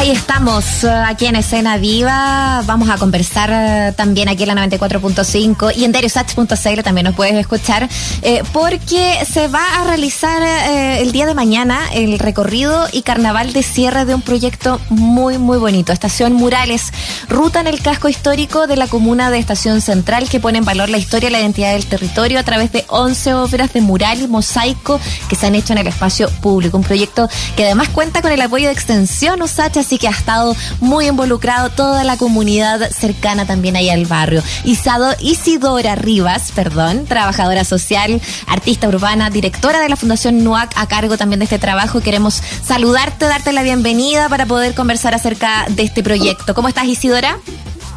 Ahí estamos, eh, aquí en Escena Viva. Vamos a conversar eh, también aquí en la 94.5 y en DarioSats.cl también nos puedes escuchar, eh, porque se va a realizar el día de mañana el recorrido y carnaval de cierre de un proyecto muy, muy bonito. Estación Murales, ruta en el casco histórico de la comuna de Estación Central que pone en valor la historia y la identidad del territorio a través de 11 obras de mural y mosaico que se han hecho en el espacio público. Un proyecto que además cuenta con el apoyo de Extensión Usacha así que ha estado muy involucrado toda la comunidad cercana también ahí al barrio. Isado, Isidora Rivas, perdón, trabajadora social, artista urbana, directora de la Fundación NUAC, a cargo también de este trabajo. Queremos saludarte, darte la bienvenida para poder conversar acerca de este proyecto. ¿Cómo estás, Isidora?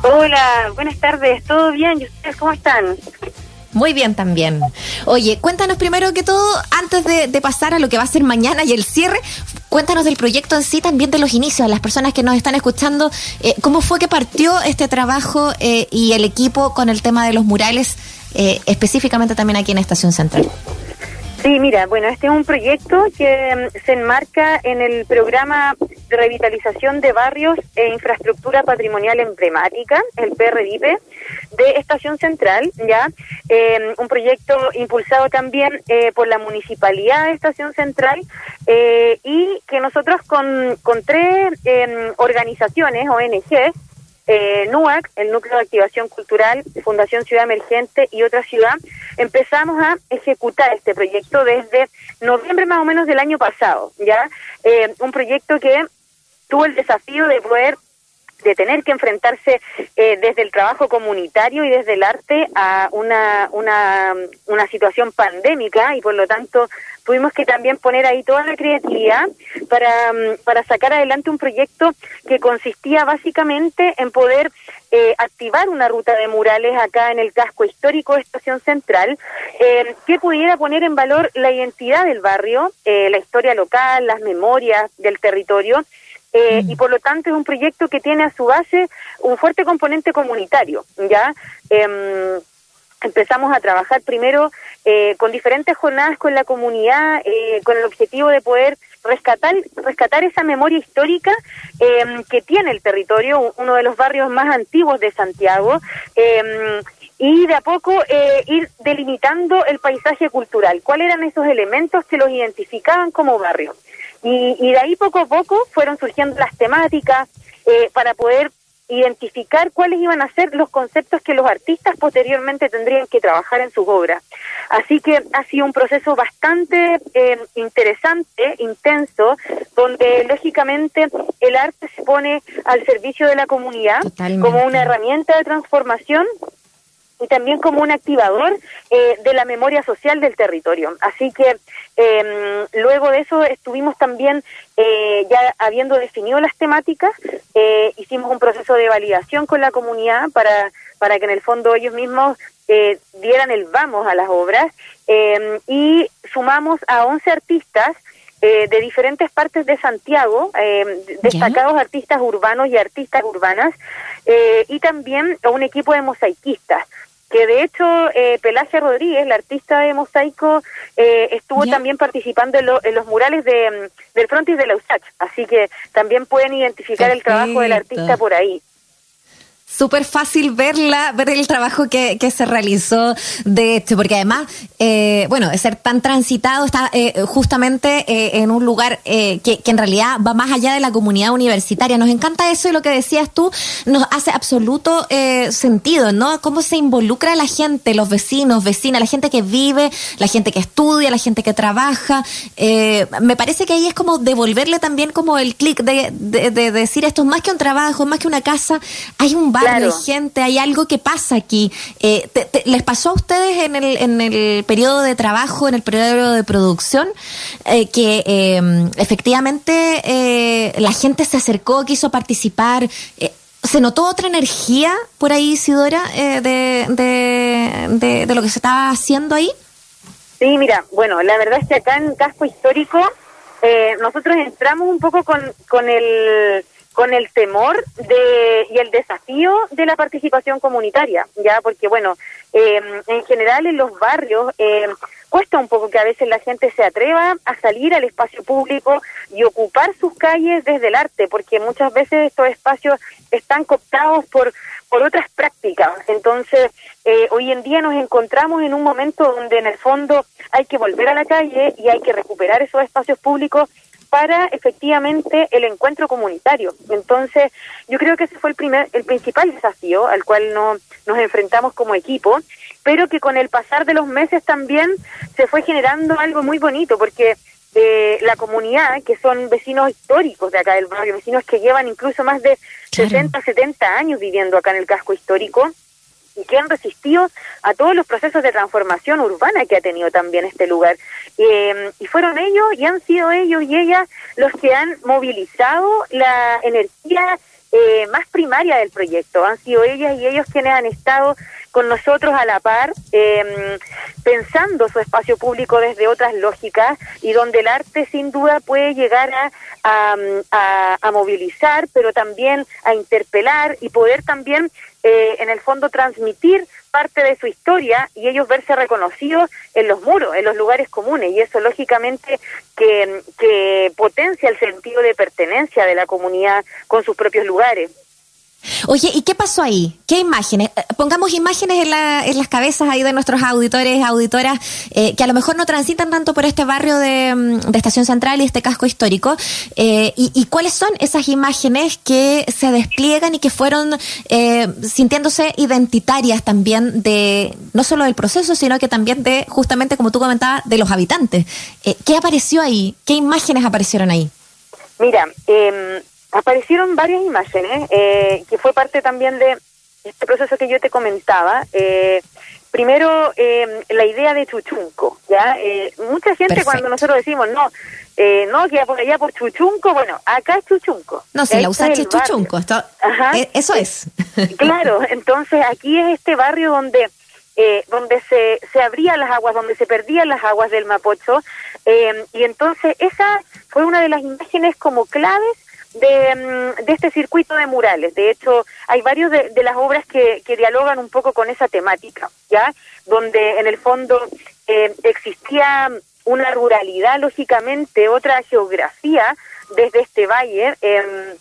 Hola, buenas tardes, ¿todo bien? ¿Y ustedes cómo están? Muy bien también. Oye, cuéntanos primero que todo, antes de, pasar a lo que va a ser mañana y el cierre, cuéntanos del proyecto en sí, también de los inicios, las personas que nos están escuchando, eh, cómo fue que partió este trabajo eh, y el equipo con el tema de los murales, eh, específicamente también aquí en Estación Central. Sí, mira, bueno, este es un proyecto que mm, se enmarca en el programa de revitalización de barrios e infraestructura patrimonial emblemática, el PRDIPE, de Estación Central, ya, eh, un proyecto impulsado también eh, por la Municipalidad de Estación Central eh, y que nosotros con, con tres em, organizaciones, ONG, eh, NUAC, el Núcleo de Activación Cultural, Fundación Ciudad Emergente y otra ciudad, empezamos a ejecutar este proyecto desde noviembre más o menos del año pasado, ¿ya? Eh, un proyecto que tuvo el desafío de poder de tener que enfrentarse eh, desde el trabajo comunitario y desde el arte a una, una, una situación pandémica y por lo tanto tuvimos que también poner ahí toda la creatividad para, mm, para sacar adelante un proyecto que consistía básicamente en poder eh, activar una ruta de murales acá en el casco histórico de Estación Central eh, que pudiera poner en valor la identidad del barrio, la historia local, las memorias del territorio eh, mm. y por lo tanto es un proyecto que tiene a su base un fuerte componente comunitario, ¿ya? Em, empezamos a trabajar primero eh, con diferentes jornadas con la comunidad, eh, con el objetivo de poder rescatar, rescatar esa memoria histórica em, que tiene el territorio, uno de los barrios más antiguos de Santiago, em, y de a poco ir delimitando el paisaje cultural, cuáles eran esos elementos que los identificaban como barrio. Y, de ahí poco a poco fueron surgiendo las temáticas eh, para poder identificar cuáles iban a ser los conceptos que los artistas posteriormente tendrían que trabajar en sus obras. Así que ha sido un proceso bastante eh, interesante, intenso, donde lógicamente el arte se pone al servicio de la comunidad como una herramienta de transformación y también como un activador eh, de la memoria social del territorio. Así que eh, luego de eso estuvimos también, eh, ya habiendo definido las temáticas, eh, hicimos un proceso de validación con la comunidad para, para que en el fondo ellos mismos eh, dieran el vamos a las obras em, y sumamos a 11 artistas eh, de diferentes partes de Santiago, eh, destacados artistas urbanos y artistas urbanas, eh, y también un equipo de mosaiquistas que de hecho eh, Pelagia Rodríguez, la artista de mosaico, eh, estuvo también participando en, los murales de, mm, del frontis de la USACH, así que también pueden identificar el trabajo del artista por ahí súper fácil verla, ver el trabajo que, que se realizó de hecho, porque además, eh, bueno, ser tan transitado está eh, justamente eh, en un lugar que, que, en realidad va más allá de la comunidad universitaria. Nos encanta eso y lo que decías tú nos hace absoluto sentido, ¿no? Cómo se involucra la gente, los vecinos, vecinas, la gente que vive, la gente que estudia, la gente que trabaja. me parece que ahí es como devolverle también como el clic de, de, de, decir esto es más que un trabajo, más que una casa, hay un gente, hay algo que pasa aquí. Eh, ¿Les pasó a ustedes en el, en el periodo de trabajo, en el periodo de producción, eh, que em, efectivamente eh, la gente se acercó, quiso participar? ¿Se notó otra energía por ahí, Isidora, de, de, de, lo que se estaba haciendo ahí? Sí, mira, bueno, la verdad es que acá en Casco Histórico nosotros entramos un poco con, con el con el temor de, y el desafío de la participación comunitaria, ya porque bueno, em, en general en los barrios eh, cuesta un poco que a veces la gente se atreva a salir al espacio público y ocupar sus calles desde el arte, porque muchas veces estos espacios están cooptados por por otras prácticas. Entonces, eh, hoy en día nos encontramos en un momento donde en el fondo hay que volver a la calle y hay que recuperar esos espacios públicos para efectivamente el encuentro comunitario. Entonces, yo creo que ese fue el primer, el principal desafío al cual no, nos enfrentamos como equipo, pero que con el pasar de los meses también se fue generando algo muy bonito, porque eh, la comunidad, que son vecinos históricos de acá del barrio, vecinos que llevan incluso más de 60, 70 años viviendo acá en el casco histórico, y que han resistido a todos los procesos de transformación urbana que ha tenido también este lugar. Eh, y fueron ellos y han sido ellos y ellas los que han movilizado la energía eh, más primaria del proyecto. Han sido ellas y ellos quienes han estado con nosotros a la par, em, pensando su espacio público desde otras lógicas y donde el arte sin duda puede llegar a, a, movilizar, pero también a interpelar y poder también, eh, en el fondo, transmitir parte de su historia y ellos verse reconocidos en los muros, en los lugares comunes. Y eso, lógicamente, que, que potencia el sentido de pertenencia de la comunidad con sus propios lugares. Oye, ¿y qué pasó ahí? ¿Qué imágenes? Eh, pongamos imágenes en, la, en las cabezas ahí de nuestros auditores, auditoras, eh, que a lo mejor no transitan tanto por este barrio de, mm, Estación Central y este casco histórico. Eh, y, cuáles son esas imágenes que se despliegan y que fueron sintiéndose identitarias también de, no solo del proceso, sino que también de, justamente como tú comentabas, de los habitantes? ¿Qué apareció ahí? ¿Qué imágenes aparecieron ahí? Mira, eh, aparecieron varias imágenes, eh, que fue parte también de este proceso que yo te comentaba. Eh, primero, eh, la idea de Chuchunco, ¿ya? mucha gente cuando nosotros decimos, no, no, que por allá por Chuchunco, bueno, acá es Chuchunco. No, si la usaste es Chuchunco, esto, eso es. Claro, entonces aquí es este barrio donde... donde se, se abrían las aguas, donde se perdían las aguas del Mapocho, y entonces esa fue una de las imágenes como claves Mm, de, este circuito de murales. De hecho, hay varios de, las obras que, que, dialogan un poco con esa temática, ¿ya? Donde en el fondo eh, existía una ruralidad, lógicamente, otra geografía desde este valle. Em,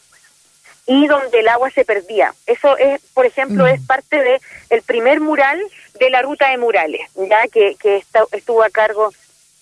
y donde el agua se perdía. Eso es, por ejemplo, es mm. parte de el primer mural de la ruta de murales, ya que, que estuvo a cargo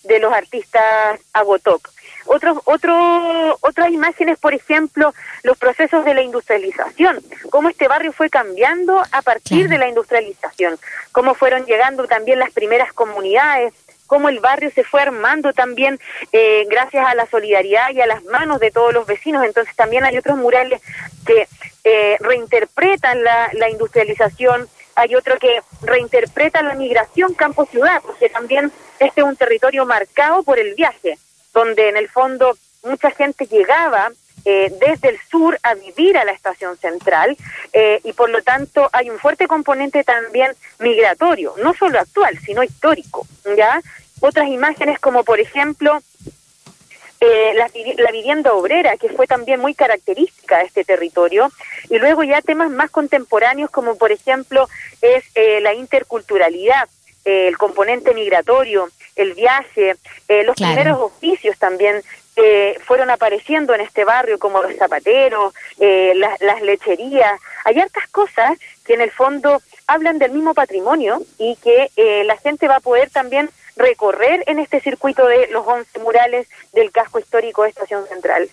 de los artistas Agotok. Otros, otro, otras imágenes, por ejemplo, los procesos de la industrialización, cómo este barrio fue cambiando a partir de la industrialización, cómo fueron llegando también las primeras comunidades, cómo el barrio se fue armando también eh, gracias a la solidaridad y a las manos de todos los vecinos. Entonces también hay otros murales que eh, reinterpretan la, la industrialización, hay otro que reinterpreta la migración campo-ciudad, porque también este es un territorio marcado por el viaje donde en el fondo mucha gente llegaba eh, desde el sur a vivir a la estación central eh, y por lo tanto hay un fuerte componente también migratorio, no solo actual, sino histórico, ¿ya? Otras imágenes como por ejemplo eh, la, la, vivienda obrera, que fue también muy característica de este territorio, y luego ya temas más contemporáneos como por ejemplo es la interculturalidad, el componente migratorio, el viaje, eh, los primeros oficios también eh, fueron apareciendo en este barrio, como los zapateros, eh, las lecherías. Hay hartas cosas que en el fondo hablan del mismo patrimonio y que la gente va a poder también recorrer en este circuito de los 11 murales del casco histórico de Estación Central.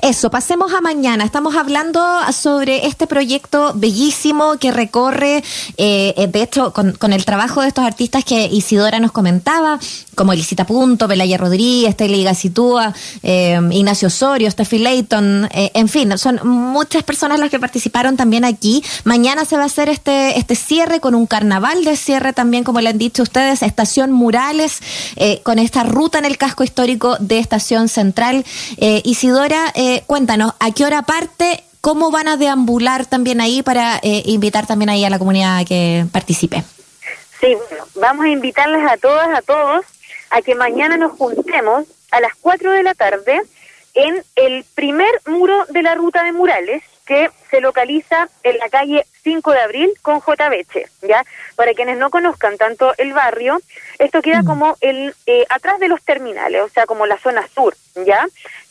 Eso, pasemos a mañana. Estamos hablando sobre este proyecto bellísimo que recorre, eh, de hecho, con, el trabajo de estos artistas que Isidora nos comentaba, como Elisita Punto, Belaya Rodríguez, Teli Gacitúa, eh, Ignacio Osorio, Steffi Layton, eh, en fin, son muchas personas las que participaron también aquí. Mañana se va a hacer este, este cierre con un carnaval de cierre también, como le han dicho ustedes, Estación Murales, con esta ruta en el casco histórico de Estación Central. Isidora, eh, cuéntanos, ¿a qué hora parte? ¿Cómo van a deambular también ahí para eh, invitar también ahí a la comunidad a que participe? Sí, vamos a invitarles a todas, a todos, a que mañana nos juntemos a las 4 de la tarde en el primer muro de la ruta de murales que se localiza en la calle 5 de abril con J. Beche, ¿ya? Para quienes no conozcan tanto el barrio, esto queda mm. como el eh, atrás de los terminales, o sea, como la zona sur, ¿ya?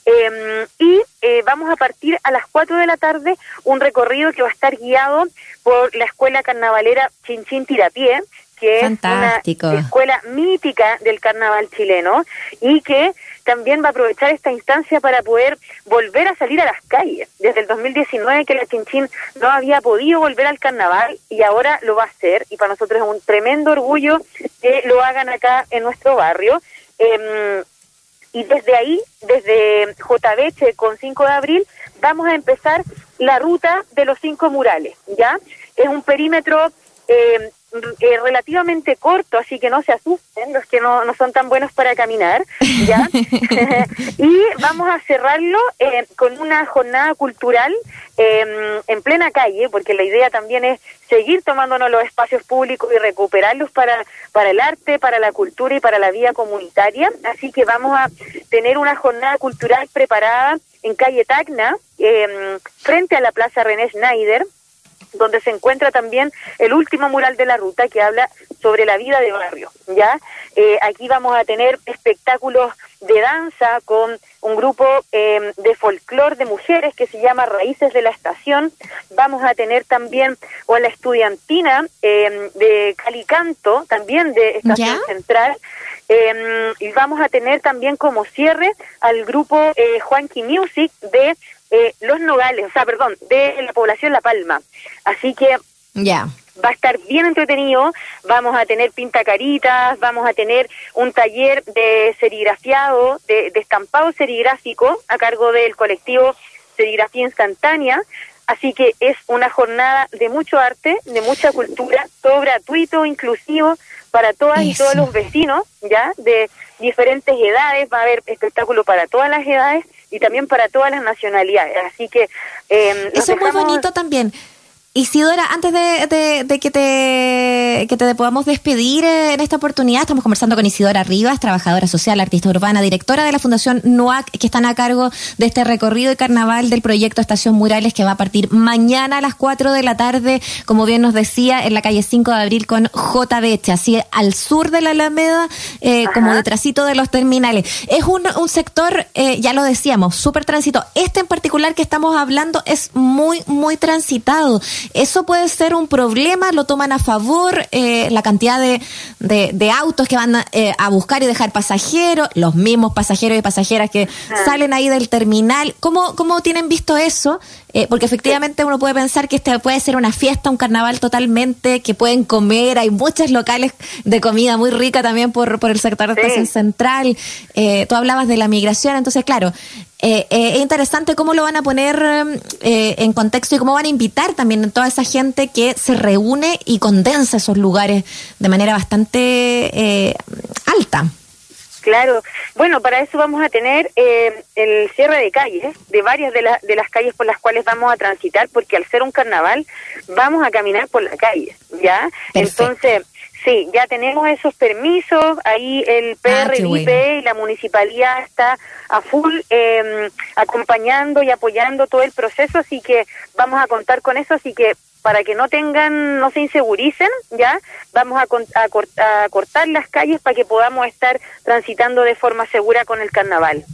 Em, y eh, vamos a partir a las 4 de la tarde un recorrido que va a estar guiado por la Escuela Carnavalera Chinchín Tirapié, que es una escuela mítica del carnaval chileno y que también va a aprovechar esta instancia para poder volver a salir a las calles. Desde el 2019 que la Chinchín no había podido volver al carnaval y ahora lo va a hacer y para nosotros es un tremendo orgullo que lo hagan acá en nuestro barrio. Em, y desde ahí, desde JBH con 5 de abril, vamos a empezar la ruta de los cinco murales, ¿ya? Es un perímetro eh, eh, relativamente corto, así que no se asusten los que no, no son tan buenos para caminar, ¿ya? y vamos a cerrarlo eh, con una jornada cultural em, en plena calle, porque la idea también es seguir tomándonos los espacios públicos y recuperarlos para, para el arte, para la cultura y para la vida comunitaria. Así que vamos a tener una jornada cultural preparada en calle Tacna, em, frente a la Plaza René Schneider, donde se encuentra también el último mural de la ruta que habla sobre la vida de barrio. Ya eh, aquí vamos a tener espectáculos de danza con un grupo em, de folclor de mujeres que se llama Raíces de la Estación. Vamos a tener también o la estudiantina eh, de Calicanto, también de Estación Central. Em, y vamos a tener también como cierre al grupo eh, Juanqui Music de eh, Los Nogales, o sea, perdón, de la población La Palma. Así que ya. Va a estar bien entretenido, vamos a tener pintacaritas, vamos a tener un taller de serigrafiado, de, de estampado serigráfico a cargo del colectivo Serigrafía Instantánea, Así que es una jornada de mucho arte, de mucha cultura, todo gratuito, inclusivo para todas y todos los vecinos, ¿ya? De diferentes edades, va a haber espectáculo para todas las edades y también para todas las nacionalidades. Así que... Eh, Eso es muy bonito también. Isidora, antes de, de, que, te, que te podamos despedir eh, en esta oportunidad, estamos conversando con Isidora Rivas, trabajadora social, artista urbana, directora de la Fundación NUAC, que están a cargo de este recorrido de carnaval del proyecto Estación Murales, que va a partir mañana a las 4 de la tarde, como bien nos decía, en la calle 5 de abril con JBH, así al sur de la Alameda, eh, como detrásito de los terminales. Es un, un sector, eh, ya lo decíamos, súper transitado. Este en particular que estamos hablando es muy, muy transitado. Eso puede ser un problema, lo toman a favor, eh, la cantidad de, de, autos que van eh, a, buscar y dejar pasajeros, los mismos pasajeros y pasajeras que salen ahí del terminal. ¿Cómo, cómo tienen visto eso? Eh, porque efectivamente uno puede pensar que este puede ser una fiesta, un carnaval totalmente, que pueden comer, hay muchos locales de comida muy rica también por, por el sector de estación central. tú hablabas de la migración, entonces claro, eh, eh, es interesante cómo lo van a poner eh, en contexto y cómo van a invitar también a toda esa gente que se reúne y condensa esos lugares de manera bastante alta. Claro, bueno, para eso vamos a tener el cierre de calles, de varias de, de las calles por las cuales vamos a transitar, porque al ser un carnaval vamos a caminar por la calle, ¿ya? Entonces, Sí, ya tenemos esos permisos, ahí el ah, PRIP y la municipalidad está a full em, acompañando y apoyando todo el proceso, así que vamos a contar con eso, así que para que no tengan, no se inseguricen, ya vamos a, a cortar las calles para que podamos estar transitando de forma segura con el carnaval.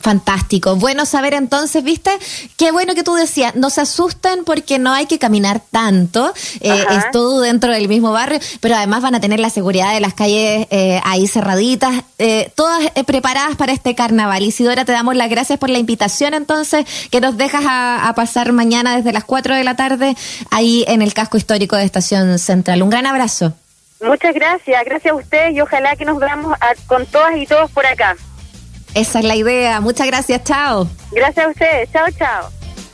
Fantástico. Bueno saber entonces, ¿viste? Qué bueno que tú decías, no se asusten porque no hay que caminar tanto, eh, es todo dentro del mismo barrio, pero además van a tener la seguridad de las calles eh, ahí cerraditas, eh, todas preparadas para este carnaval. Isidora, te damos las gracias por la invitación entonces que nos dejas a, pasar mañana desde las 4 de la tarde ahí en el casco histórico de Estación Central. Un gran abrazo. Muchas gracias, gracias a ustedes y ojalá que nos veamos con todas y todos por acá. Esa es la idea. Muchas gracias. Chao. Gracias a ustedes. Chao, chao.